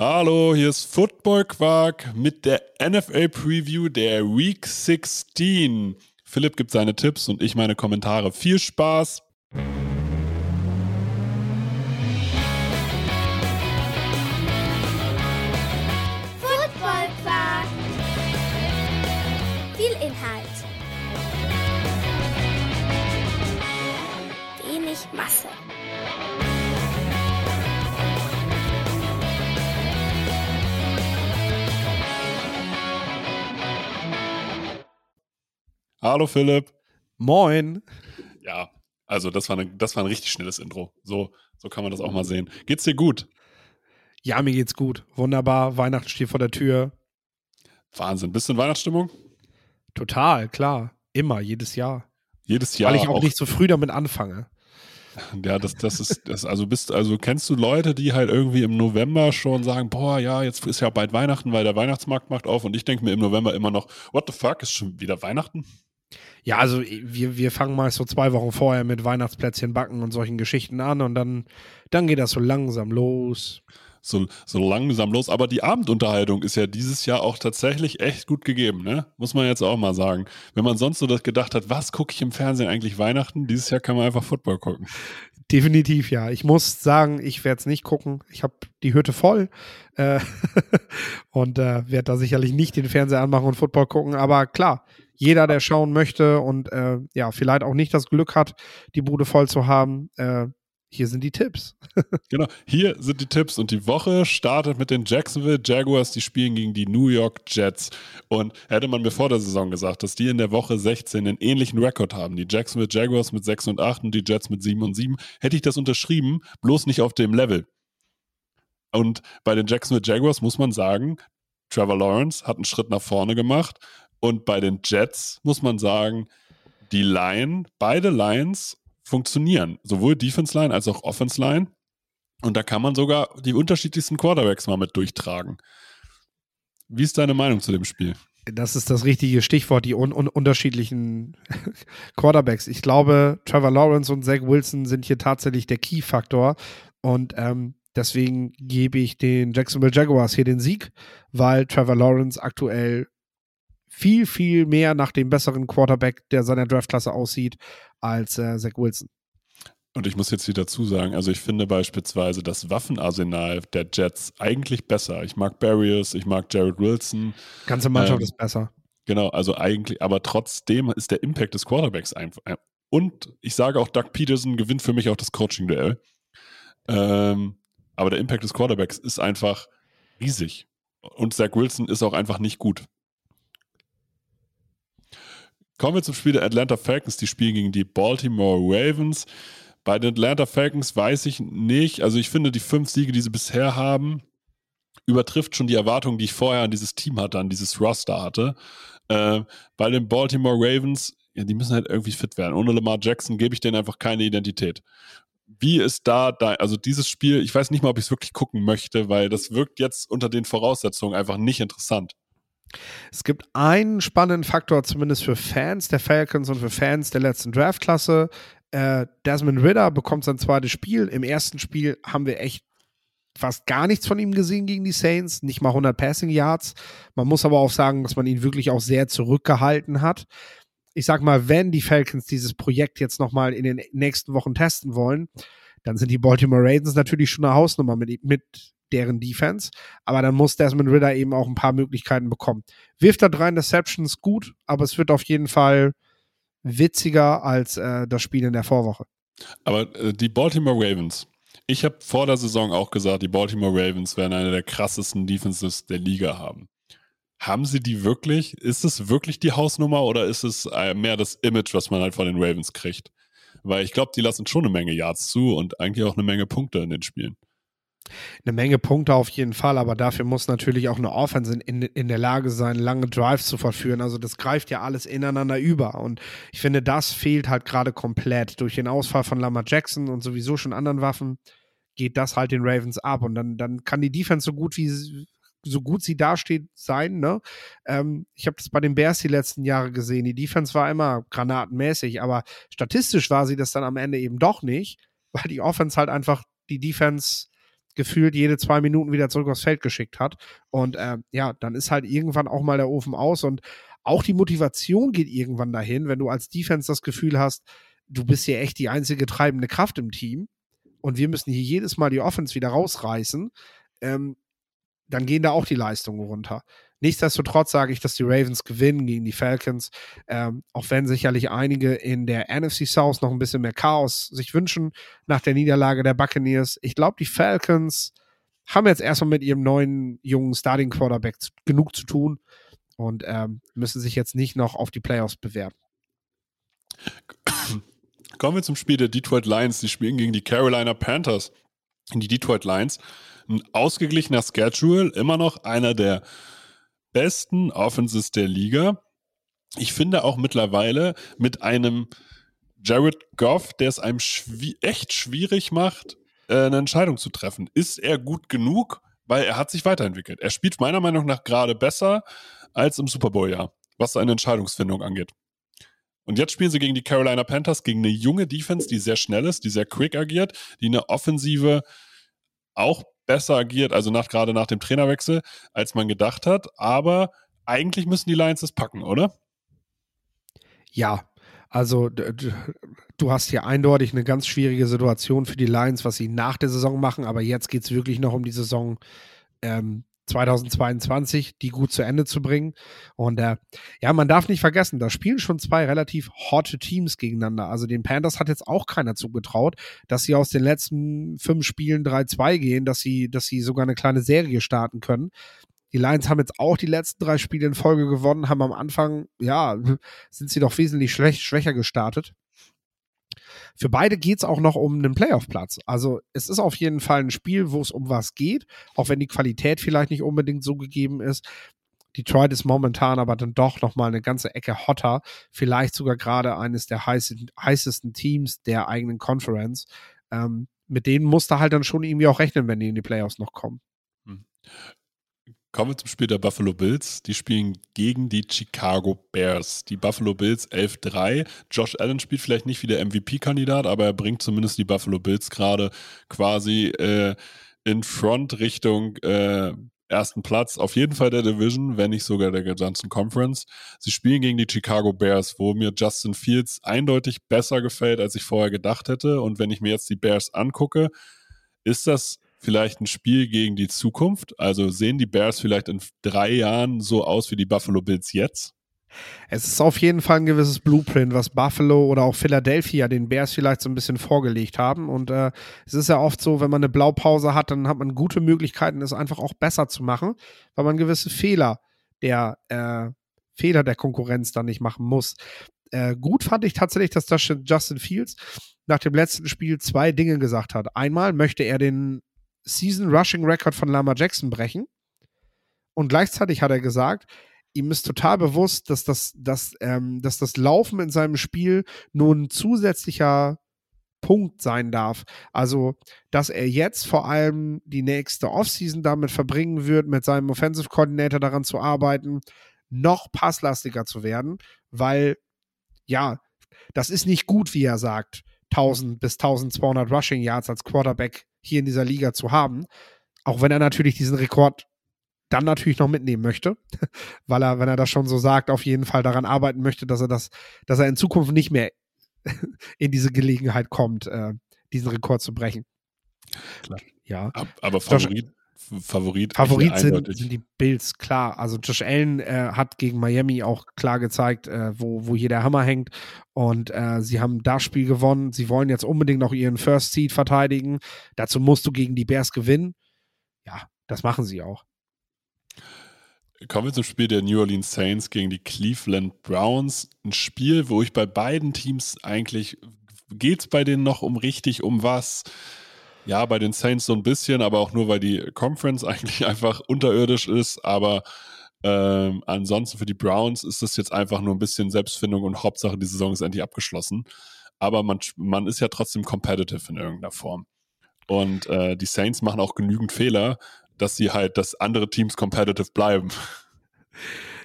Hallo, hier ist Football Quark mit der NFL Preview der Week 16. Philipp gibt seine Tipps und ich meine Kommentare. Viel Spaß! Hallo Philipp. Moin. Ja, also das war, eine, das war ein richtig schnelles Intro. So, so kann man das auch mal sehen. Geht's dir gut? Ja, mir geht's gut. Wunderbar. Weihnachten steht vor der Tür. Wahnsinn. Bist du in Weihnachtsstimmung? Total, klar. Immer, jedes Jahr. Jedes Jahr. Weil ich auch, nicht so früh damit anfange. Ja, das, das ist, das, also bist, also kennst du Leute, die halt irgendwie im November schon sagen, boah, ja, jetzt ist ja bald Weihnachten, weil der Weihnachtsmarkt macht auf und ich denke mir im November immer noch, what the fuck, ist schon wieder Weihnachten? Ja, also wir, wir fangen meist so zwei Wochen vorher mit Weihnachtsplätzchen backen und solchen Geschichten an und dann, dann geht das so langsam los. So, so langsam los. Aber die Abendunterhaltung ist ja dieses Jahr auch tatsächlich echt gut gegeben, ne? Muss man jetzt auch mal sagen. Wenn man sonst so das gedacht hat, was gucke ich im Fernsehen eigentlich Weihnachten? Dieses Jahr kann man einfach Football gucken. Definitiv, ja. Ich muss sagen, ich werde es nicht gucken. Ich habe die Hütte voll äh, und äh, werde da sicherlich nicht den Fernseher anmachen und Football gucken. Aber klar, jeder, der schauen möchte und äh, ja, vielleicht auch nicht das Glück hat, die Bude voll zu haben, äh, hier sind die Tipps. genau, hier sind die Tipps und die Woche startet mit den Jacksonville Jaguars, die spielen gegen die New York Jets. Und hätte man mir vor der Saison gesagt, dass die in der Woche 16 einen ähnlichen Rekord haben, die Jacksonville Jaguars mit 6 und 8 und die Jets mit 7 und 7, hätte ich das unterschrieben, bloß nicht auf dem Level. Und bei den Jacksonville Jaguars muss man sagen, Trevor Lawrence hat einen Schritt nach vorne gemacht. Und bei den Jets muss man sagen, die Line, beide Lines funktionieren. Sowohl Defense Line als auch Offense Line. Und da kann man sogar die unterschiedlichsten Quarterbacks mal mit durchtragen. Wie ist deine Meinung zu dem Spiel? Das ist das richtige Stichwort, die un un unterschiedlichen Quarterbacks. Ich glaube, Trevor Lawrence und Zach Wilson sind hier tatsächlich der Key-Faktor. Und ähm, deswegen gebe ich den Jacksonville Jaguars hier den Sieg, weil Trevor Lawrence aktuell viel, viel mehr nach dem besseren Quarterback, der seiner Draftklasse aussieht, als äh, Zach Wilson. Und ich muss jetzt hier dazu sagen, also ich finde beispielsweise das Waffenarsenal der Jets eigentlich besser. Ich mag Barriers, ich mag Jared Wilson. Ganze Mannschaft ähm, ist besser. Genau, also eigentlich, aber trotzdem ist der Impact des Quarterbacks einfach. Und ich sage auch, Doug Peterson gewinnt für mich auch das Coaching-Duell. Ähm, aber der Impact des Quarterbacks ist einfach riesig. Und Zach Wilson ist auch einfach nicht gut. Kommen wir zum Spiel der Atlanta Falcons. Die spielen gegen die Baltimore Ravens. Bei den Atlanta Falcons weiß ich nicht. Also ich finde, die fünf Siege, die sie bisher haben, übertrifft schon die Erwartungen, die ich vorher an dieses Team hatte, an dieses Roster hatte. Äh, bei den Baltimore Ravens, ja, die müssen halt irgendwie fit werden. Ohne Lamar Jackson gebe ich denen einfach keine Identität. Wie ist da, da, also dieses Spiel, ich weiß nicht mal, ob ich es wirklich gucken möchte, weil das wirkt jetzt unter den Voraussetzungen einfach nicht interessant. Es gibt einen spannenden Faktor, zumindest für Fans der Falcons und für Fans der letzten Draftklasse. Äh, Desmond Ritter bekommt sein zweites Spiel. Im ersten Spiel haben wir echt fast gar nichts von ihm gesehen gegen die Saints, nicht mal 100 Passing Yards. Man muss aber auch sagen, dass man ihn wirklich auch sehr zurückgehalten hat. Ich sag mal, wenn die Falcons dieses Projekt jetzt nochmal in den nächsten Wochen testen wollen, dann sind die Baltimore Ravens natürlich schon eine Hausnummer mit, mit deren Defense. Aber dann muss Desmond Ritter eben auch ein paar Möglichkeiten bekommen. Wirft da drei Interceptions gut, aber es wird auf jeden Fall witziger als äh, das Spiel in der Vorwoche. Aber äh, die Baltimore Ravens, ich habe vor der Saison auch gesagt, die Baltimore Ravens werden eine der krassesten Defenses der Liga haben. Haben sie die wirklich? Ist es wirklich die Hausnummer oder ist es äh, mehr das Image, was man halt von den Ravens kriegt? Weil ich glaube, die lassen schon eine Menge Yards zu und eigentlich auch eine Menge Punkte in den Spielen eine Menge Punkte auf jeden Fall, aber dafür muss natürlich auch eine Offense in, in der Lage sein, lange Drives zu verführen. Also das greift ja alles ineinander über. Und ich finde, das fehlt halt gerade komplett. Durch den Ausfall von Lamar Jackson und sowieso schon anderen Waffen geht das halt den Ravens ab. Und dann, dann kann die Defense so gut wie so gut sie dasteht, sein. Ne? Ähm, ich habe das bei den Bears die letzten Jahre gesehen. Die Defense war immer granatenmäßig, aber statistisch war sie das dann am Ende eben doch nicht, weil die Offense halt einfach die Defense gefühlt jede zwei Minuten wieder zurück aufs Feld geschickt hat. Und äh, ja, dann ist halt irgendwann auch mal der Ofen aus und auch die Motivation geht irgendwann dahin, wenn du als Defense das Gefühl hast, du bist hier echt die einzige treibende Kraft im Team und wir müssen hier jedes Mal die Offense wieder rausreißen, ähm, dann gehen da auch die Leistungen runter. Nichtsdestotrotz sage ich, dass die Ravens gewinnen gegen die Falcons, ähm, auch wenn sicherlich einige in der NFC South noch ein bisschen mehr Chaos sich wünschen nach der Niederlage der Buccaneers. Ich glaube, die Falcons haben jetzt erstmal mit ihrem neuen jungen Starting Quarterback genug zu tun und ähm, müssen sich jetzt nicht noch auf die Playoffs bewerben. Kommen wir zum Spiel der Detroit Lions. Die spielen gegen die Carolina Panthers. Die Detroit Lions, ein ausgeglichener Schedule, immer noch einer der besten Offenses der Liga. Ich finde auch mittlerweile mit einem Jared Goff, der es einem schwi echt schwierig macht, äh, eine Entscheidung zu treffen. Ist er gut genug? Weil er hat sich weiterentwickelt. Er spielt meiner Meinung nach gerade besser als im Super Bowl-Jahr, was seine Entscheidungsfindung angeht. Und jetzt spielen sie gegen die Carolina Panthers, gegen eine junge Defense, die sehr schnell ist, die sehr quick agiert, die eine Offensive auch besser agiert, also nach, gerade nach dem Trainerwechsel, als man gedacht hat. Aber eigentlich müssen die Lions es packen, oder? Ja, also du hast hier eindeutig eine ganz schwierige Situation für die Lions, was sie nach der Saison machen, aber jetzt geht es wirklich noch um die Saison ähm, 2022, die gut zu Ende zu bringen. Und äh, ja, man darf nicht vergessen, da spielen schon zwei relativ hotte Teams gegeneinander. Also den Panthers hat jetzt auch keiner zugetraut, dass sie aus den letzten fünf Spielen 3-2 gehen, dass sie, dass sie sogar eine kleine Serie starten können. Die Lions haben jetzt auch die letzten drei Spiele in Folge gewonnen, haben am Anfang, ja, sind sie doch wesentlich schwäch, schwächer gestartet. Für beide geht es auch noch um einen Playoff-Platz. Also es ist auf jeden Fall ein Spiel, wo es um was geht, auch wenn die Qualität vielleicht nicht unbedingt so gegeben ist. Detroit ist momentan aber dann doch noch mal eine ganze Ecke hotter, vielleicht sogar gerade eines der heißesten, heißesten Teams der eigenen Conference. Ähm, mit denen muss da halt dann schon irgendwie auch rechnen, wenn die in die Playoffs noch kommen. Kommen wir zum Spiel der Buffalo Bills. Die spielen gegen die Chicago Bears. Die Buffalo Bills 11-3. Josh Allen spielt vielleicht nicht wie der MVP-Kandidat, aber er bringt zumindest die Buffalo Bills gerade quasi äh, in Front Richtung äh, ersten Platz. Auf jeden Fall der Division, wenn nicht sogar der gesamten Conference. Sie spielen gegen die Chicago Bears, wo mir Justin Fields eindeutig besser gefällt, als ich vorher gedacht hätte. Und wenn ich mir jetzt die Bears angucke, ist das vielleicht ein Spiel gegen die Zukunft? Also sehen die Bears vielleicht in drei Jahren so aus wie die Buffalo Bills jetzt? Es ist auf jeden Fall ein gewisses Blueprint, was Buffalo oder auch Philadelphia den Bears vielleicht so ein bisschen vorgelegt haben. Und äh, es ist ja oft so, wenn man eine Blaupause hat, dann hat man gute Möglichkeiten, es einfach auch besser zu machen, weil man gewisse Fehler der äh, Fehler der Konkurrenz dann nicht machen muss. Äh, gut fand ich tatsächlich, dass Justin Fields nach dem letzten Spiel zwei Dinge gesagt hat. Einmal möchte er den Season Rushing Record von Lama Jackson brechen. Und gleichzeitig hat er gesagt, ihm ist total bewusst, dass das, dass, ähm, dass das Laufen in seinem Spiel nur ein zusätzlicher Punkt sein darf. Also, dass er jetzt vor allem die nächste Offseason damit verbringen wird, mit seinem Offensive Coordinator daran zu arbeiten, noch passlastiger zu werden, weil, ja, das ist nicht gut, wie er sagt, 1000 bis 1200 Rushing Yards als Quarterback hier in dieser Liga zu haben. Auch wenn er natürlich diesen Rekord dann natürlich noch mitnehmen möchte, weil er, wenn er das schon so sagt, auf jeden Fall daran arbeiten möchte, dass er das, dass er in Zukunft nicht mehr in diese Gelegenheit kommt, äh, diesen Rekord zu brechen. Klar. Ja. Aber Favorit, Favorit, Favorit sind, sind, die Bills, klar. Also Josh Allen äh, hat gegen Miami auch klar gezeigt, äh, wo, wo hier der Hammer hängt. Und äh, sie haben das Spiel gewonnen. Sie wollen jetzt unbedingt noch ihren First Seed verteidigen. Dazu musst du gegen die Bears gewinnen. Ja, das machen sie auch. Kommen wir zum Spiel der New Orleans Saints gegen die Cleveland Browns. Ein Spiel, wo ich bei beiden Teams eigentlich, geht es bei denen noch um richtig, um was? Ja, bei den Saints so ein bisschen, aber auch nur, weil die Conference eigentlich einfach unterirdisch ist. Aber ähm, ansonsten für die Browns ist das jetzt einfach nur ein bisschen Selbstfindung und Hauptsache, die Saison ist endlich abgeschlossen. Aber man, man ist ja trotzdem competitive in irgendeiner Form. Und äh, die Saints machen auch genügend Fehler, dass sie halt, dass andere Teams competitive bleiben.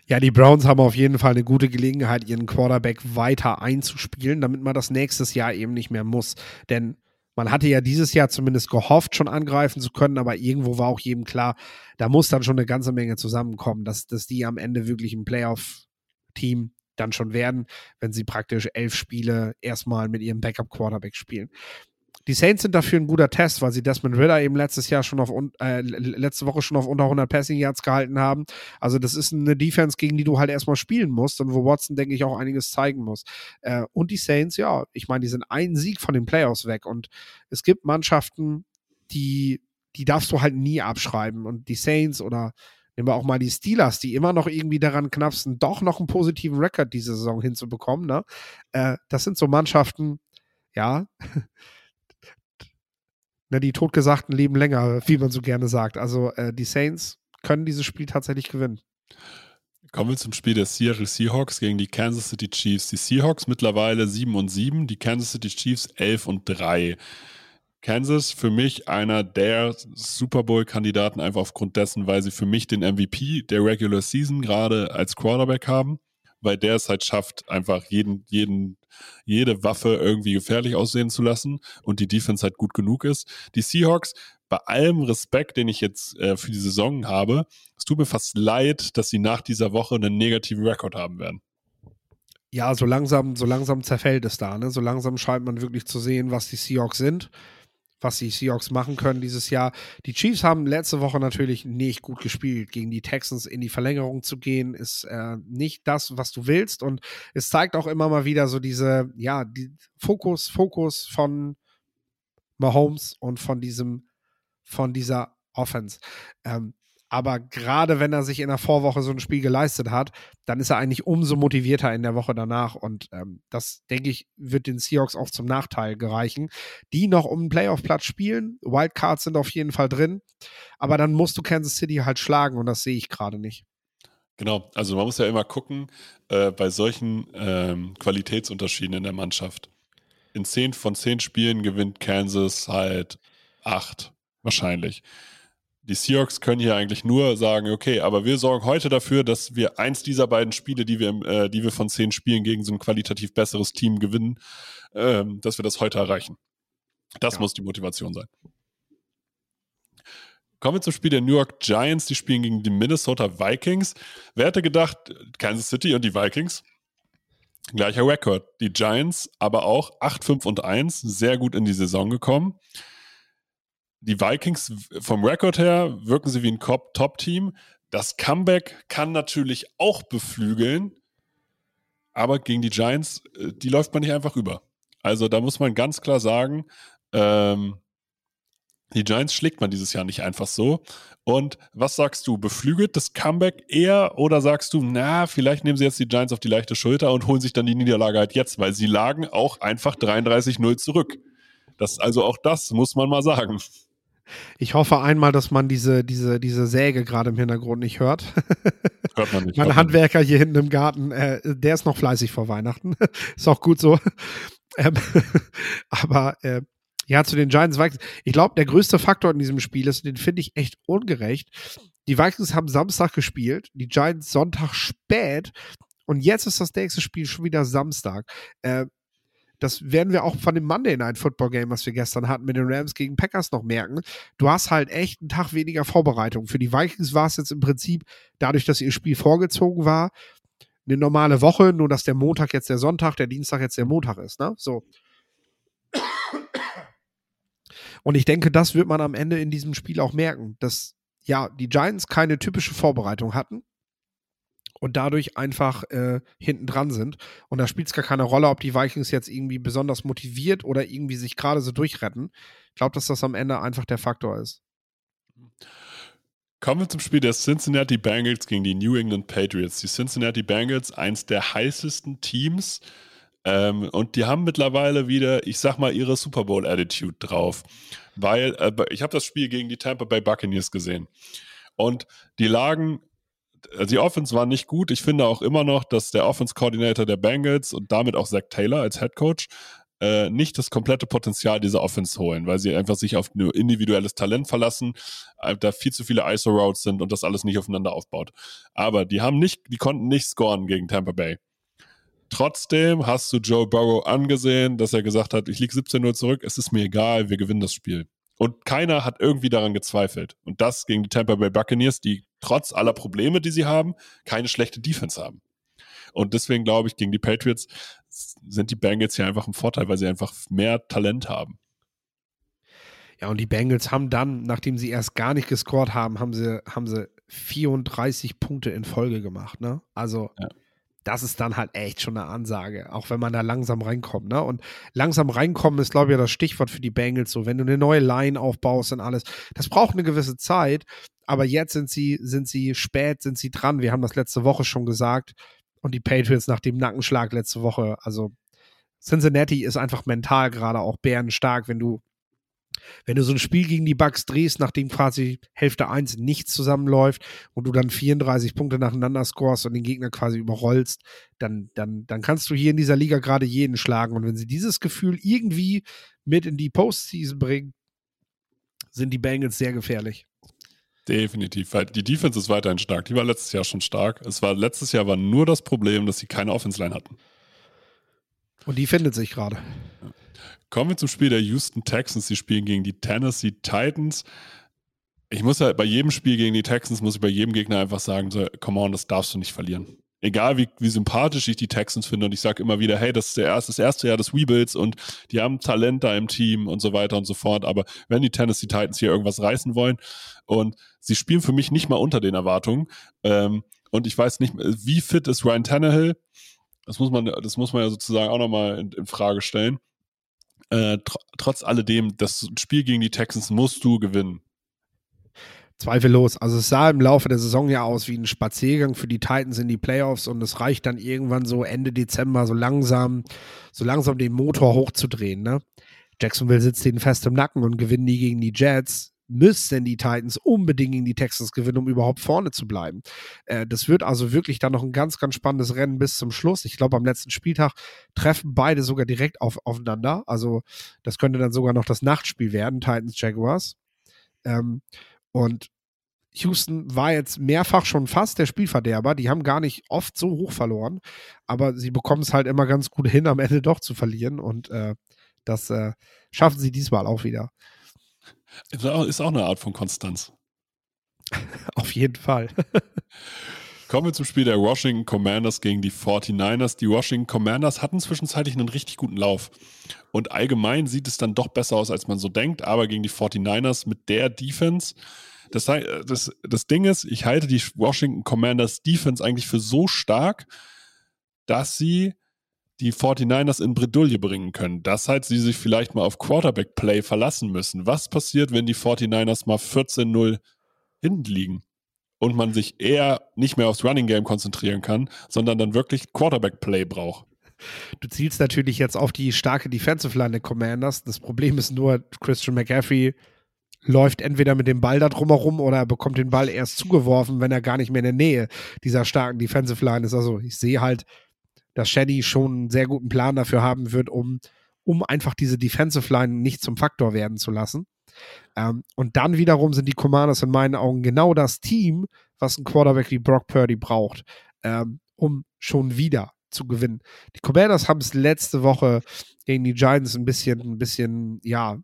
Ja, die Browns haben auf jeden Fall eine gute Gelegenheit, ihren Quarterback weiter einzuspielen, damit man das nächstes Jahr eben nicht mehr muss. Denn man hatte ja dieses Jahr zumindest gehofft, schon angreifen zu können, aber irgendwo war auch jedem klar, da muss dann schon eine ganze Menge zusammenkommen, dass, dass die am Ende wirklich ein Playoff-Team dann schon werden, wenn sie praktisch elf Spiele erstmal mit ihrem Backup-Quarterback spielen. Die Saints sind dafür ein guter Test, weil sie Desmond Ritter eben letztes Jahr schon auf äh, letzte Woche schon auf unter 100 Passing Yards gehalten haben. Also das ist eine Defense, gegen die du halt erstmal spielen musst und wo Watson denke ich auch einiges zeigen muss. Äh, und die Saints, ja, ich meine, die sind einen Sieg von den Playoffs weg und es gibt Mannschaften, die die darfst du halt nie abschreiben und die Saints oder Nehmen wir auch mal die Steelers, die immer noch irgendwie daran knapsen, doch noch einen positiven Rekord diese Saison hinzubekommen. Ne? Äh, das sind so Mannschaften, ja, ne, die totgesagten leben länger, wie man so gerne sagt. Also äh, die Saints können dieses Spiel tatsächlich gewinnen. Kommen wir zum Spiel der Seattle Seahawks gegen die Kansas City Chiefs. Die Seahawks mittlerweile 7 und 7, die Kansas City Chiefs 11 und 3. Kansas für mich einer der Super Bowl-Kandidaten, einfach aufgrund dessen, weil sie für mich den MVP der Regular Season gerade als Quarterback haben, weil der es halt schafft, einfach jeden, jeden, jede Waffe irgendwie gefährlich aussehen zu lassen und die Defense halt gut genug ist. Die Seahawks, bei allem Respekt, den ich jetzt äh, für die Saison habe, es tut mir fast leid, dass sie nach dieser Woche einen negativen Rekord haben werden. Ja, so langsam, so langsam zerfällt es da, ne? So langsam scheint man wirklich zu sehen, was die Seahawks sind was die Seahawks machen können dieses Jahr. Die Chiefs haben letzte Woche natürlich nicht gut gespielt. Gegen die Texans in die Verlängerung zu gehen, ist äh, nicht das, was du willst. Und es zeigt auch immer mal wieder so diese, ja, die Fokus, Fokus von Mahomes und von diesem, von dieser Offense. Ähm, aber gerade wenn er sich in der Vorwoche so ein Spiel geleistet hat, dann ist er eigentlich umso motivierter in der Woche danach. Und ähm, das, denke ich, wird den Seahawks auch zum Nachteil gereichen. Die noch um einen Playoff-Platz spielen. Wildcards sind auf jeden Fall drin. Aber dann musst du Kansas City halt schlagen und das sehe ich gerade nicht. Genau, also man muss ja immer gucken, äh, bei solchen ähm, Qualitätsunterschieden in der Mannschaft. In zehn von zehn Spielen gewinnt Kansas halt acht, wahrscheinlich die Seahawks können hier eigentlich nur sagen, okay, aber wir sorgen heute dafür, dass wir eins dieser beiden Spiele, die wir, äh, die wir von zehn Spielen gegen so ein qualitativ besseres Team gewinnen, ähm, dass wir das heute erreichen. Das ja. muss die Motivation sein. Kommen wir zum Spiel der New York Giants. Die spielen gegen die Minnesota Vikings. Wer hätte gedacht, Kansas City und die Vikings? Gleicher Rekord. Die Giants aber auch 8, 5 und 1, sehr gut in die Saison gekommen die Vikings vom Rekord her wirken sie wie ein Top-Team. Das Comeback kann natürlich auch beflügeln, aber gegen die Giants, äh, die läuft man nicht einfach über. Also da muss man ganz klar sagen, ähm, die Giants schlägt man dieses Jahr nicht einfach so. Und was sagst du? Beflügelt das Comeback eher oder sagst du, na, vielleicht nehmen sie jetzt die Giants auf die leichte Schulter und holen sich dann die Niederlage halt jetzt, weil sie lagen auch einfach 33-0 zurück. Das, also auch das muss man mal sagen. Ich hoffe einmal, dass man diese, diese, diese Säge gerade im Hintergrund nicht hört. Hört man nicht. mein Handwerker hier hinten im Garten, äh, der ist noch fleißig vor Weihnachten. ist auch gut so. Ähm, aber äh, ja, zu den Giants Vikings. Ich glaube, der größte Faktor in diesem Spiel ist, den finde ich echt ungerecht. Die Vikings haben Samstag gespielt, die Giants Sonntag spät und jetzt ist das nächste Spiel schon wieder Samstag. Äh, das werden wir auch von dem Monday Night Football Game, was wir gestern hatten, mit den Rams gegen Packers noch merken. Du hast halt echt einen Tag weniger Vorbereitung. Für die Vikings war es jetzt im Prinzip, dadurch, dass ihr Spiel vorgezogen war, eine normale Woche, nur dass der Montag jetzt der Sonntag, der Dienstag jetzt der Montag ist, ne? So. Und ich denke, das wird man am Ende in diesem Spiel auch merken, dass ja, die Giants keine typische Vorbereitung hatten und dadurch einfach äh, hinten dran sind. Und da spielt es gar keine Rolle, ob die Vikings jetzt irgendwie besonders motiviert oder irgendwie sich gerade so durchretten. Ich glaube, dass das am Ende einfach der Faktor ist. Kommen wir zum Spiel der Cincinnati Bengals gegen die New England Patriots. Die Cincinnati Bengals, eins der heißesten Teams. Ähm, und die haben mittlerweile wieder, ich sag mal, ihre Super Bowl-Attitude drauf. Weil äh, ich habe das Spiel gegen die Tampa Bay Buccaneers gesehen. Und die lagen die Offense war nicht gut. Ich finde auch immer noch, dass der Offense-Coordinator der Bengals und damit auch Zach Taylor als Head Coach äh, nicht das komplette Potenzial dieser Offense holen, weil sie einfach sich auf nur individuelles Talent verlassen, äh, da viel zu viele ISO-Routes sind und das alles nicht aufeinander aufbaut. Aber die haben nicht, die konnten nicht scoren gegen Tampa Bay. Trotzdem hast du Joe Burrow angesehen, dass er gesagt hat, ich liege 17-0 zurück, es ist mir egal, wir gewinnen das Spiel. Und keiner hat irgendwie daran gezweifelt. Und das gegen die Tampa Bay Buccaneers, die trotz aller Probleme, die sie haben, keine schlechte Defense haben. Und deswegen glaube ich, gegen die Patriots sind die Bengals hier einfach ein Vorteil, weil sie einfach mehr Talent haben. Ja, und die Bengals haben dann, nachdem sie erst gar nicht gescored haben, haben sie, haben sie 34 Punkte in Folge gemacht. Ne? Also ja das ist dann halt echt schon eine Ansage, auch wenn man da langsam reinkommt. Ne? Und langsam reinkommen ist, glaube ich, das Stichwort für die Bengals. So, wenn du eine neue Line aufbaust und alles, das braucht eine gewisse Zeit. Aber jetzt sind sie, sind sie spät, sind sie dran. Wir haben das letzte Woche schon gesagt. Und die Patriots nach dem Nackenschlag letzte Woche, also Cincinnati ist einfach mental gerade auch bärenstark, wenn du wenn du so ein Spiel gegen die Bucks drehst, nachdem quasi Hälfte 1 nichts zusammenläuft und du dann 34 Punkte nacheinander scorest und den Gegner quasi überrollst, dann, dann, dann kannst du hier in dieser Liga gerade jeden schlagen. Und wenn sie dieses Gefühl irgendwie mit in die Postseason bringen, sind die Bengals sehr gefährlich. Definitiv, weil die Defense ist weiterhin stark. Die war letztes Jahr schon stark. Es war letztes Jahr war nur das Problem, dass sie keine Offense Line hatten. Und die findet sich gerade. Kommen wir zum Spiel der Houston Texans. Die spielen gegen die Tennessee Titans. Ich muss ja bei jedem Spiel gegen die Texans, muss ich bei jedem Gegner einfach sagen, so, come on, das darfst du nicht verlieren. Egal wie, wie sympathisch ich die Texans finde und ich sage immer wieder, hey, das ist der erste, das erste Jahr des Rebuilds und die haben Talent da im Team und so weiter und so fort. Aber wenn die Tennessee Titans hier irgendwas reißen wollen und sie spielen für mich nicht mal unter den Erwartungen ähm, und ich weiß nicht, wie fit ist Ryan Tannehill? Das muss man, das muss man ja sozusagen auch nochmal in, in Frage stellen. Äh, tr trotz alledem, das Spiel gegen die Texans musst du gewinnen. Zweifellos. Also es sah im Laufe der Saison ja aus wie ein Spaziergang für die Titans in die Playoffs und es reicht dann irgendwann so Ende Dezember so langsam, so langsam den Motor hochzudrehen. Ne? Jacksonville sitzt ihnen fest im Nacken und gewinnen nie gegen die Jets müssen die Titans unbedingt gegen die Texans gewinnen, um überhaupt vorne zu bleiben. Äh, das wird also wirklich dann noch ein ganz, ganz spannendes Rennen bis zum Schluss. Ich glaube, am letzten Spieltag treffen beide sogar direkt auf, aufeinander. Also das könnte dann sogar noch das Nachtspiel werden, Titans Jaguars. Ähm, und Houston war jetzt mehrfach schon fast der Spielverderber. Die haben gar nicht oft so hoch verloren, aber sie bekommen es halt immer ganz gut hin, am Ende doch zu verlieren. Und äh, das äh, schaffen sie diesmal auch wieder. Ist auch, ist auch eine Art von Konstanz. Auf jeden Fall. Kommen wir zum Spiel der Washington Commanders gegen die 49ers. Die Washington Commanders hatten zwischenzeitlich einen richtig guten Lauf. Und allgemein sieht es dann doch besser aus, als man so denkt. Aber gegen die 49ers mit der Defense, das, das, das Ding ist, ich halte die Washington Commanders Defense eigentlich für so stark, dass sie die 49ers in Bredouille bringen können. Das heißt, sie sich vielleicht mal auf Quarterback-Play verlassen müssen. Was passiert, wenn die 49ers mal 14-0 hinten liegen und man sich eher nicht mehr aufs Running Game konzentrieren kann, sondern dann wirklich Quarterback-Play braucht? Du zielst natürlich jetzt auf die starke Defensive Line der Commanders. Das Problem ist nur, Christian McCaffrey läuft entweder mit dem Ball da drumherum oder er bekommt den Ball erst zugeworfen, wenn er gar nicht mehr in der Nähe dieser starken Defensive Line ist. Also ich sehe halt dass Shady schon einen sehr guten Plan dafür haben wird, um, um einfach diese Defensive Line nicht zum Faktor werden zu lassen. Ähm, und dann wiederum sind die Commanders in meinen Augen genau das Team, was ein Quarterback wie Brock Purdy braucht, ähm, um schon wieder zu gewinnen. Die Commanders haben es letzte Woche gegen die Giants ein bisschen, ein bisschen, ja,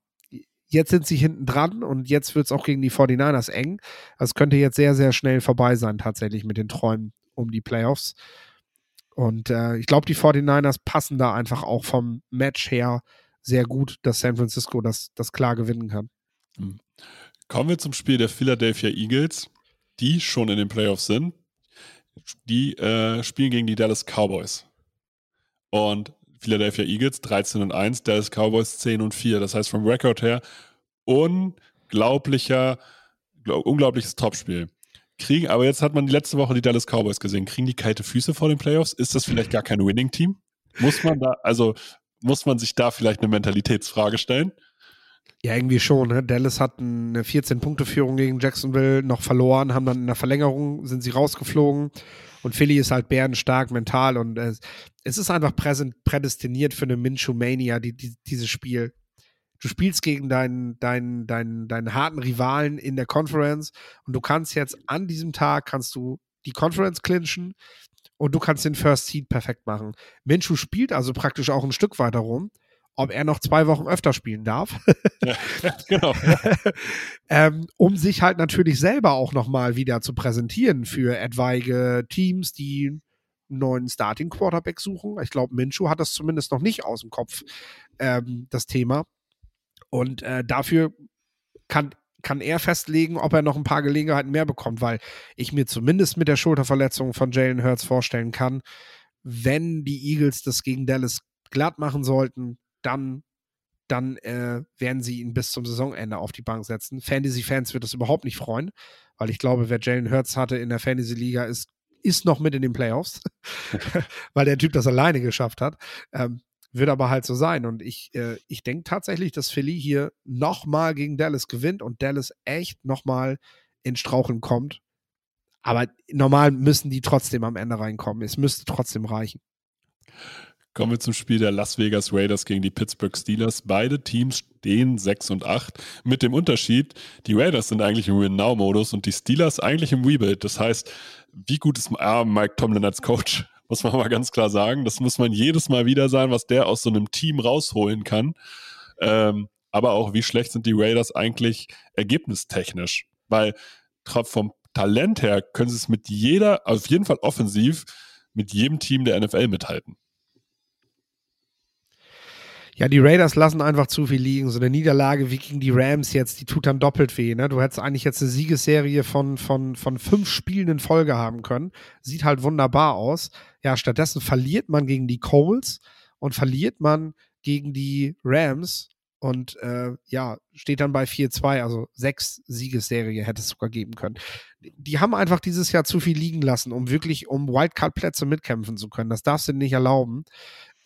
jetzt sind sie hinten dran und jetzt wird es auch gegen die 49ers eng. Das könnte jetzt sehr, sehr schnell vorbei sein, tatsächlich mit den Träumen um die Playoffs. Und äh, ich glaube, die 49ers passen da einfach auch vom Match her sehr gut, dass San Francisco das, das klar gewinnen kann. Hm. Kommen wir zum Spiel der Philadelphia Eagles, die schon in den Playoffs sind. Die äh, spielen gegen die Dallas Cowboys. Und Philadelphia Eagles 13 und 1, Dallas Cowboys 10 und 4. Das heißt, vom Rekord her unglaublicher, unglaubliches Topspiel. Kriegen, aber jetzt hat man die letzte Woche die Dallas Cowboys gesehen. Kriegen die kalte Füße vor den Playoffs? Ist das vielleicht gar kein Winning-Team? Muss man da, also muss man sich da vielleicht eine Mentalitätsfrage stellen? Ja, irgendwie schon. Ne? Dallas hat eine 14-Punkte-Führung gegen Jacksonville noch verloren, haben dann in der Verlängerung, sind sie rausgeflogen. Und Philly ist halt bärenstark mental und es ist einfach prädestiniert für eine Minshew-Mania, die, die, dieses Spiel du spielst gegen deinen, deinen, deinen, deinen harten Rivalen in der Conference und du kannst jetzt an diesem Tag kannst du die Conference clinchen und du kannst den First Seed perfekt machen. Minshu spielt also praktisch auch ein Stück weiter rum, ob er noch zwei Wochen öfter spielen darf. Ja, genau. ähm, um sich halt natürlich selber auch nochmal wieder zu präsentieren für etwaige Teams, die einen neuen Starting Quarterback suchen. Ich glaube, Minshu hat das zumindest noch nicht aus dem Kopf, ähm, das Thema. Und äh, dafür kann kann er festlegen, ob er noch ein paar Gelegenheiten mehr bekommt, weil ich mir zumindest mit der Schulterverletzung von Jalen Hurts vorstellen kann, wenn die Eagles das gegen Dallas glatt machen sollten, dann, dann äh, werden sie ihn bis zum Saisonende auf die Bank setzen. Fantasy-Fans wird das überhaupt nicht freuen, weil ich glaube, wer Jalen Hurts hatte in der Fantasy-Liga, ist, ist noch mit in den Playoffs, weil der Typ das alleine geschafft hat. Ähm, wird aber halt so sein. Und ich, äh, ich denke tatsächlich, dass Philly hier nochmal gegen Dallas gewinnt und Dallas echt nochmal in Straucheln kommt. Aber normal müssen die trotzdem am Ende reinkommen. Es müsste trotzdem reichen. Kommen wir zum Spiel der Las Vegas Raiders gegen die Pittsburgh Steelers. Beide Teams stehen 6 und 8. Mit dem Unterschied, die Raiders sind eigentlich im Win-Now-Modus und die Steelers eigentlich im Rebuild. Das heißt, wie gut ist ah, Mike Tomlin als Coach? Muss man mal ganz klar sagen. Das muss man jedes Mal wieder sein, was der aus so einem Team rausholen kann. Ähm, aber auch, wie schlecht sind die Raiders eigentlich ergebnistechnisch? Weil vom Talent her können sie es mit jeder, auf jeden Fall offensiv, mit jedem Team der NFL mithalten. Ja, die Raiders lassen einfach zu viel liegen. So eine Niederlage wie gegen die Rams jetzt, die tut dann doppelt weh. Ne? Du hättest eigentlich jetzt eine Siegesserie von, von, von fünf Spielen in Folge haben können. Sieht halt wunderbar aus. Ja, stattdessen verliert man gegen die Coles und verliert man gegen die Rams und äh, ja, steht dann bei 4-2, also sechs Siegesserie hätte es sogar geben können. Die haben einfach dieses Jahr zu viel liegen lassen, um wirklich um Wildcard-Plätze mitkämpfen zu können. Das darfst du nicht erlauben.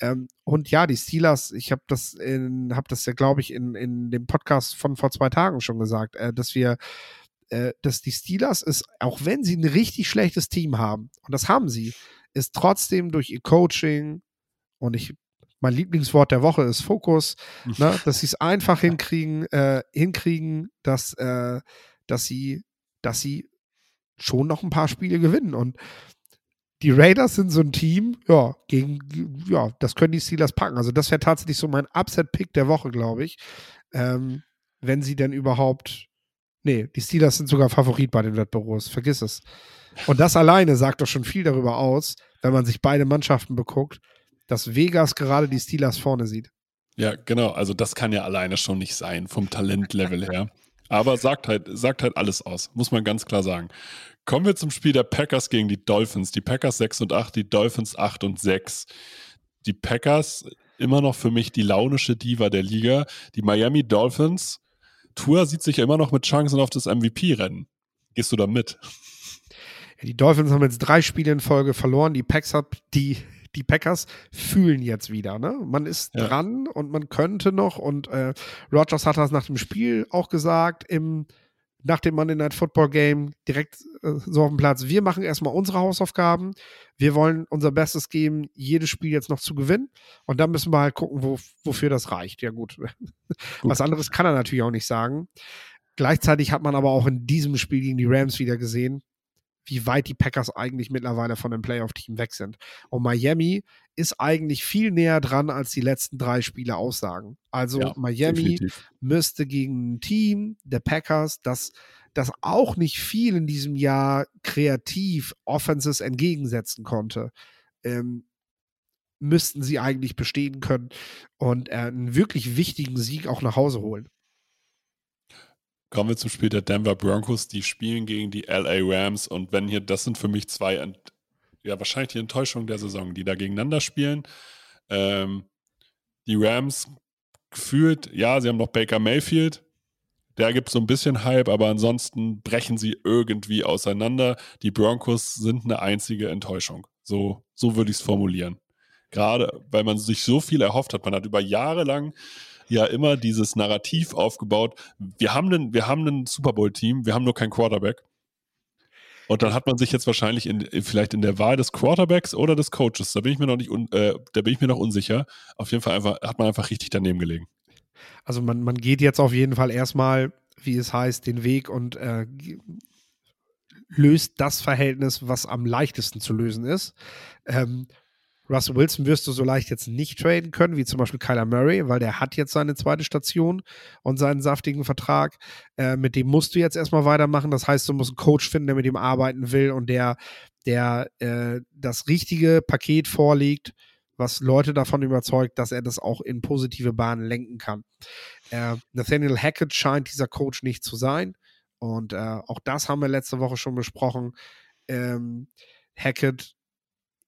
Ähm, und ja, die Steelers, ich habe das, in, hab das ja, glaube ich, in, in dem Podcast von vor zwei Tagen schon gesagt, äh, dass wir, äh, dass die Steelers ist, auch wenn sie ein richtig schlechtes Team haben, und das haben sie, ist trotzdem durch ihr Coaching und ich, mein Lieblingswort der Woche ist Fokus, ne, dass sie es einfach hinkriegen, äh, hinkriegen, dass, äh, dass sie, dass sie schon noch ein paar Spiele gewinnen. Und die Raiders sind so ein Team, ja, gegen, ja, das können die Steelers packen. Also das wäre tatsächlich so mein Upset-Pick der Woche, glaube ich. Ähm, wenn sie denn überhaupt, nee, die Steelers sind sogar Favorit bei den Wettbüros, vergiss es. Und das alleine sagt doch schon viel darüber aus, wenn man sich beide Mannschaften beguckt, dass Vegas gerade die Steelers vorne sieht. Ja, genau. Also das kann ja alleine schon nicht sein vom Talentlevel her. Aber sagt halt, sagt halt alles aus, muss man ganz klar sagen. Kommen wir zum Spiel der Packers gegen die Dolphins. Die Packers 6 und 8, die Dolphins 8 und 6. Die Packers immer noch für mich die launische Diva der Liga. Die Miami Dolphins, Tour sieht sich ja immer noch mit Chancen auf das MVP-Rennen. Gehst du da mit? Die Dolphins haben jetzt drei Spiele in Folge verloren. Die Packers, die, die Packers fühlen jetzt wieder. Ne? Man ist ja. dran und man könnte noch. Und äh, Rogers hat das nach dem Spiel auch gesagt im nach dem Monday Night Football Game direkt äh, so auf dem Platz. Wir machen erstmal unsere Hausaufgaben. Wir wollen unser Bestes geben, jedes Spiel jetzt noch zu gewinnen. Und dann müssen wir halt gucken, wo, wofür das reicht. Ja, gut. gut. Was anderes kann er natürlich auch nicht sagen. Gleichzeitig hat man aber auch in diesem Spiel gegen die Rams wieder gesehen, wie weit die Packers eigentlich mittlerweile von dem Playoff-Team weg sind. Und Miami ist eigentlich viel näher dran, als die letzten drei Spiele aussagen. Also ja, Miami definitiv. müsste gegen ein Team der Packers, das, das auch nicht viel in diesem Jahr kreativ Offenses entgegensetzen konnte, ähm, müssten sie eigentlich bestehen können und äh, einen wirklich wichtigen Sieg auch nach Hause holen. Kommen wir zum Spiel der Denver Broncos. Die spielen gegen die LA Rams. Und wenn hier, das sind für mich zwei, ja, wahrscheinlich die Enttäuschungen der Saison, die da gegeneinander spielen. Ähm, die Rams gefühlt, ja, sie haben noch Baker Mayfield. Der gibt so ein bisschen Hype, aber ansonsten brechen sie irgendwie auseinander. Die Broncos sind eine einzige Enttäuschung. So, so würde ich es formulieren. Gerade weil man sich so viel erhofft hat. Man hat über Jahre lang ja immer dieses Narrativ aufgebaut, wir haben einen, wir haben ein Super Bowl-Team, wir haben nur keinen Quarterback. Und dann hat man sich jetzt wahrscheinlich in, vielleicht in der Wahl des Quarterbacks oder des Coaches, da bin ich mir noch nicht, un, äh, da bin ich mir noch unsicher. Auf jeden Fall einfach, hat man einfach richtig daneben gelegen. Also man, man geht jetzt auf jeden Fall erstmal, wie es heißt, den Weg und äh, löst das Verhältnis, was am leichtesten zu lösen ist. Ähm, Russell Wilson wirst du so leicht jetzt nicht traden können, wie zum Beispiel Kyler Murray, weil der hat jetzt seine zweite Station und seinen saftigen Vertrag. Äh, mit dem musst du jetzt erstmal weitermachen. Das heißt, du musst einen Coach finden, der mit ihm arbeiten will und der, der äh, das richtige Paket vorlegt, was Leute davon überzeugt, dass er das auch in positive Bahnen lenken kann. Äh, Nathaniel Hackett scheint dieser Coach nicht zu sein. Und äh, auch das haben wir letzte Woche schon besprochen. Ähm, Hackett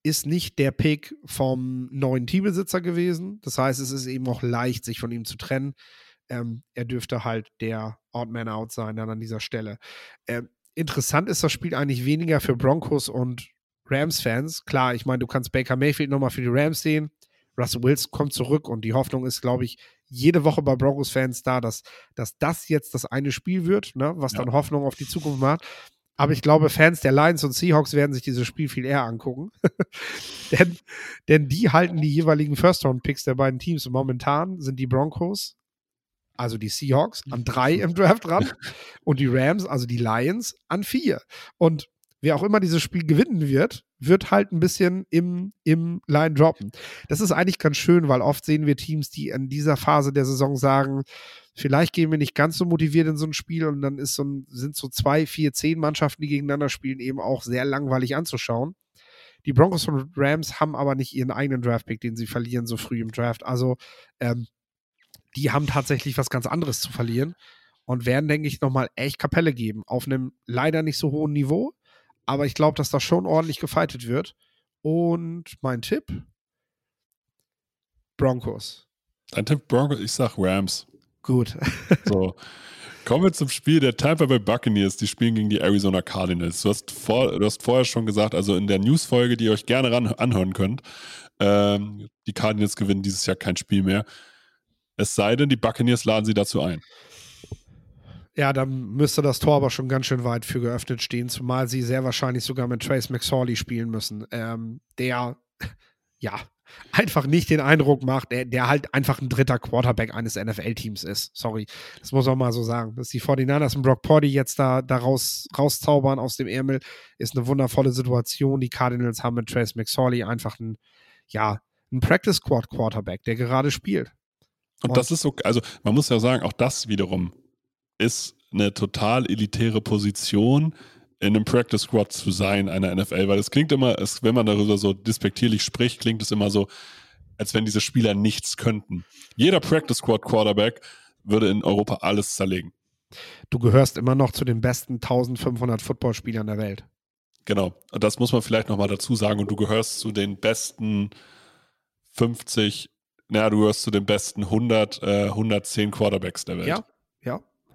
ist nicht der Pick vom neuen Teambesitzer gewesen. Das heißt, es ist eben auch leicht, sich von ihm zu trennen. Ähm, er dürfte halt der Odd Man Out sein dann an dieser Stelle. Ähm, interessant ist das Spiel eigentlich weniger für Broncos und Rams-Fans. Klar, ich meine, du kannst Baker Mayfield nochmal für die Rams sehen. Russell Wilson kommt zurück und die Hoffnung ist, glaube ich, jede Woche bei Broncos-Fans da, dass, dass das jetzt das eine Spiel wird, ne, was ja. dann Hoffnung auf die Zukunft macht. Aber ich glaube, Fans der Lions und Seahawks werden sich dieses Spiel viel eher angucken. denn, denn die halten die jeweiligen First-Round-Picks der beiden Teams. Und momentan sind die Broncos, also die Seahawks, an drei im Draft dran. und die Rams, also die Lions, an vier. Und wer auch immer dieses Spiel gewinnen wird, wird halt ein bisschen im, im Line droppen. Das ist eigentlich ganz schön, weil oft sehen wir Teams, die in dieser Phase der Saison sagen, vielleicht gehen wir nicht ganz so motiviert in so ein Spiel und dann ist so ein, sind so zwei, vier, zehn Mannschaften, die gegeneinander spielen, eben auch sehr langweilig anzuschauen. Die Broncos und Rams haben aber nicht ihren eigenen Draftpick, den sie verlieren so früh im Draft. Also ähm, die haben tatsächlich was ganz anderes zu verlieren und werden, denke ich, nochmal echt Kapelle geben. Auf einem leider nicht so hohen Niveau, aber ich glaube, dass da schon ordentlich gefightet wird. Und mein Tipp: Broncos. Dein Tipp Broncos? Ich sag Rams. Gut. so. Kommen wir zum Spiel der Tampa Bay Buccaneers. Die spielen gegen die Arizona Cardinals. Du hast, vor, du hast vorher schon gesagt, also in der Newsfolge, die ihr euch gerne ran, anhören könnt, ähm, die Cardinals gewinnen dieses Jahr kein Spiel mehr. Es sei denn, die Buccaneers laden sie dazu ein. Ja, dann müsste das Tor aber schon ganz schön weit für geöffnet stehen, zumal sie sehr wahrscheinlich sogar mit Trace McSorley spielen müssen, ähm, der ja einfach nicht den Eindruck macht, der, der halt einfach ein dritter Quarterback eines NFL-Teams ist. Sorry, das muss man mal so sagen. Dass die 49ers und Brock Purdy jetzt da, da raus, rauszaubern aus dem Ärmel, ist eine wundervolle Situation. Die Cardinals haben mit Trace McSorley einfach einen, ja, einen Practice-Squad-Quarterback, der gerade spielt. Und, und das ist so, also man muss ja sagen, auch das wiederum ist eine total elitäre Position, in einem Practice Squad zu sein einer NFL, weil es klingt immer, es, wenn man darüber so despektierlich spricht, klingt es immer so, als wenn diese Spieler nichts könnten. Jeder Practice Squad Quarterback würde in Europa alles zerlegen. Du gehörst immer noch zu den besten 1500 Footballspielern der Welt. Genau, das muss man vielleicht nochmal dazu sagen. Und du gehörst zu den besten 50, naja, du gehörst zu den besten 100, äh, 110 Quarterbacks der Welt. Ja.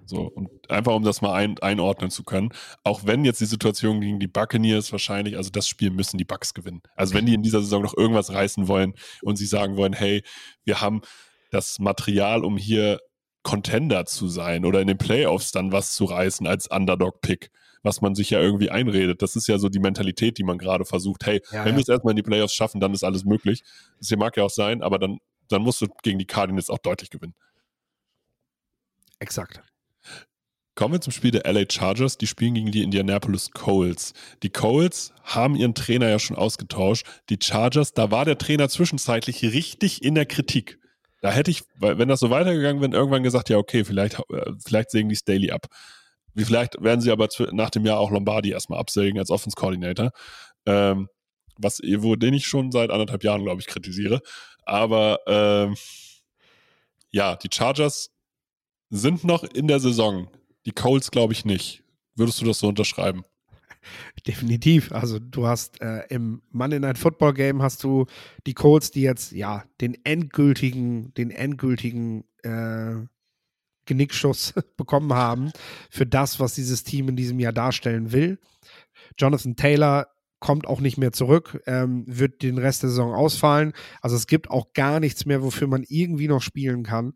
So, und einfach um das mal ein, einordnen zu können, auch wenn jetzt die Situation gegen die Buccaneers wahrscheinlich, also das Spiel müssen die Bucks gewinnen. Also wenn die in dieser Saison noch irgendwas reißen wollen und sie sagen wollen, hey, wir haben das Material, um hier Contender zu sein oder in den Playoffs dann was zu reißen als Underdog-Pick, was man sich ja irgendwie einredet. Das ist ja so die Mentalität, die man gerade versucht. Hey, ja, wenn ja. wir es erstmal in die Playoffs schaffen, dann ist alles möglich. Das hier mag ja auch sein, aber dann, dann musst du gegen die Cardinals auch deutlich gewinnen. Exakt. Kommen wir zum Spiel der LA Chargers. Die spielen gegen die Indianapolis Colts. Die Colts haben ihren Trainer ja schon ausgetauscht. Die Chargers, da war der Trainer zwischenzeitlich richtig in der Kritik. Da hätte ich, wenn das so weitergegangen wäre, irgendwann gesagt, ja, okay, vielleicht, äh, vielleicht sägen die Staley ab. Wie vielleicht werden sie aber nach dem Jahr auch Lombardi erstmal absägen als Offense Coordinator. Ähm, was, wo den ich schon seit anderthalb Jahren, glaube ich, kritisiere. Aber ähm, ja, die Chargers sind noch in der Saison. Die Coles glaube ich nicht. Würdest du das so unterschreiben? Definitiv. Also du hast äh, im Monday Night Football Game hast du die Colts, die jetzt ja den endgültigen, den endgültigen äh, Genickschuss bekommen haben für das, was dieses Team in diesem Jahr darstellen will. Jonathan Taylor kommt auch nicht mehr zurück, ähm, wird den Rest der Saison ausfallen. Also es gibt auch gar nichts mehr, wofür man irgendwie noch spielen kann.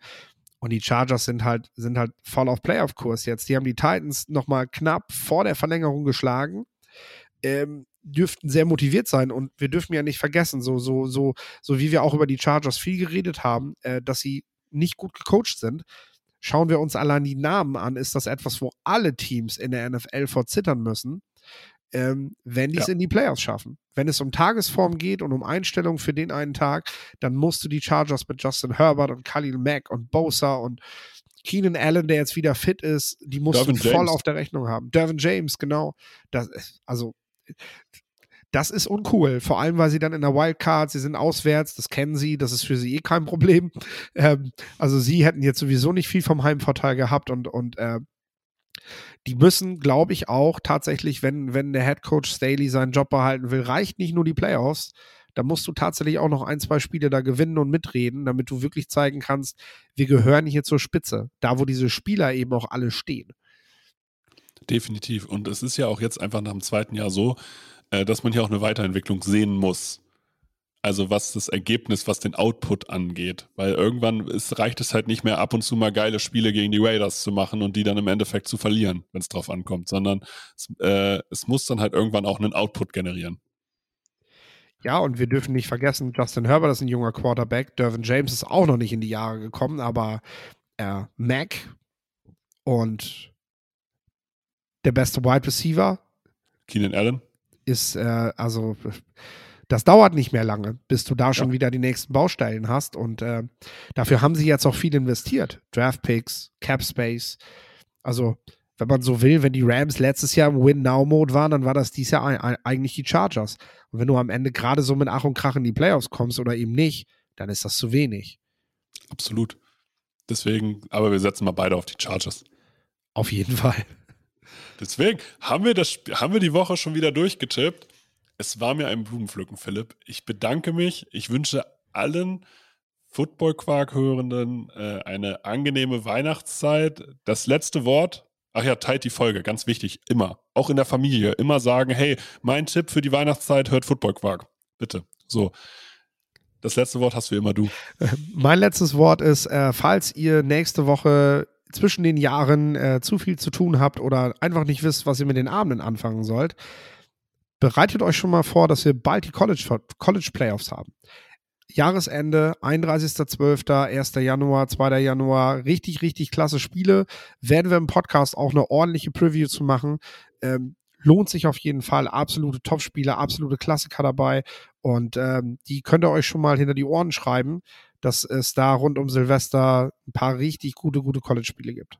Und die Chargers sind halt, sind halt voll auf Playoff-Kurs jetzt. Die haben die Titans nochmal knapp vor der Verlängerung geschlagen. Ähm, dürften sehr motiviert sein und wir dürfen ja nicht vergessen, so, so, so, so wie wir auch über die Chargers viel geredet haben, äh, dass sie nicht gut gecoacht sind. Schauen wir uns allein die Namen an, ist das etwas, wo alle Teams in der NFL vor zittern müssen. Ähm, wenn die es Ja. in die Playoffs schaffen. Wenn es um Tagesform geht und um Einstellungen für den einen Tag, dann musst du die Chargers mit Justin Herbert und Khalil Mack und Bosa und Keenan Allen, der jetzt wieder fit ist, die musst Dervin du voll James. auf der Rechnung haben. Dervin James, genau. Das, also, das ist uncool. Vor allem, weil sie dann in der Wildcard, sie sind auswärts, das kennen sie, das ist für sie eh kein Problem. Ähm, also, sie hätten jetzt sowieso nicht viel vom Heimvorteil gehabt und, und äh, die müssen, glaube ich, auch tatsächlich, wenn, wenn der Head Coach Staley seinen Job behalten will, reicht nicht nur die Playoffs. Da musst du tatsächlich auch noch ein, zwei Spiele da gewinnen und mitreden, damit du wirklich zeigen kannst, wir gehören hier zur Spitze. Da, wo diese Spieler eben auch alle stehen. Definitiv. Und es ist ja auch jetzt einfach nach dem zweiten Jahr so, äh, dass man hier auch eine Weiterentwicklung sehen muss. Also was das Ergebnis, was den Output angeht. Weil irgendwann ist, reicht es halt nicht mehr ab und zu mal geile Spiele gegen die Raiders zu machen und die dann im Endeffekt zu verlieren, wenn es drauf ankommt, sondern es, äh, es muss dann halt irgendwann auch einen Output generieren. Ja, und wir dürfen nicht vergessen, Justin Herbert ist ein junger Quarterback. Dervin James ist auch noch nicht in die Jahre gekommen, aber äh, Mac und der beste Wide Receiver Keenan Allen? ist, äh, also, das dauert nicht mehr lange, bis du da schon Ja. wieder die nächsten Baustellen hast. Und äh, dafür haben sie jetzt auch viel investiert. Draft Picks, Cap Space. Also, wenn man so will, wenn die Rams letztes Jahr im Win-Now-Mode waren, dann war das dieses Jahr ein, ein, eigentlich die Chargers. Und wenn du am Ende gerade so mit Ach und Krach in die Playoffs kommst oder eben nicht, dann ist das zu wenig. Absolut. Deswegen, aber wir setzen mal beide auf die Chargers. Auf jeden Fall. Deswegen haben wir, das, haben wir die Woche schon wieder durchgetippt. Es war mir ein Blumenpflücken, Philipp. Ich bedanke mich. Ich wünsche allen Football-Quark-Hörenden äh, eine angenehme Weihnachtszeit. Das letzte Wort. Ach ja, teilt die Folge, ganz wichtig, immer. Auch in der Familie. Immer sagen, hey, mein Tipp für die Weihnachtszeit, hört Football-Quark. Bitte. So. Das letzte Wort hast wie immer du. Mein letztes Wort ist, äh, falls ihr nächste Woche zwischen den Jahren äh, zu viel zu tun habt oder einfach nicht wisst, was ihr mit den Abenden anfangen sollt, bereitet euch schon mal vor, dass wir bald die College, College Playoffs haben. Jahresende, 31.12., 1. Januar, 2. Januar, richtig, richtig klasse Spiele. Werden wir im Podcast auch eine ordentliche Preview zu machen. Ähm, lohnt sich auf jeden Fall. Absolute Top-Spiele, absolute Klassiker dabei. Und ähm, die könnt ihr euch schon mal hinter die Ohren schreiben, dass es da rund um Silvester ein paar richtig gute, gute College-Spiele gibt.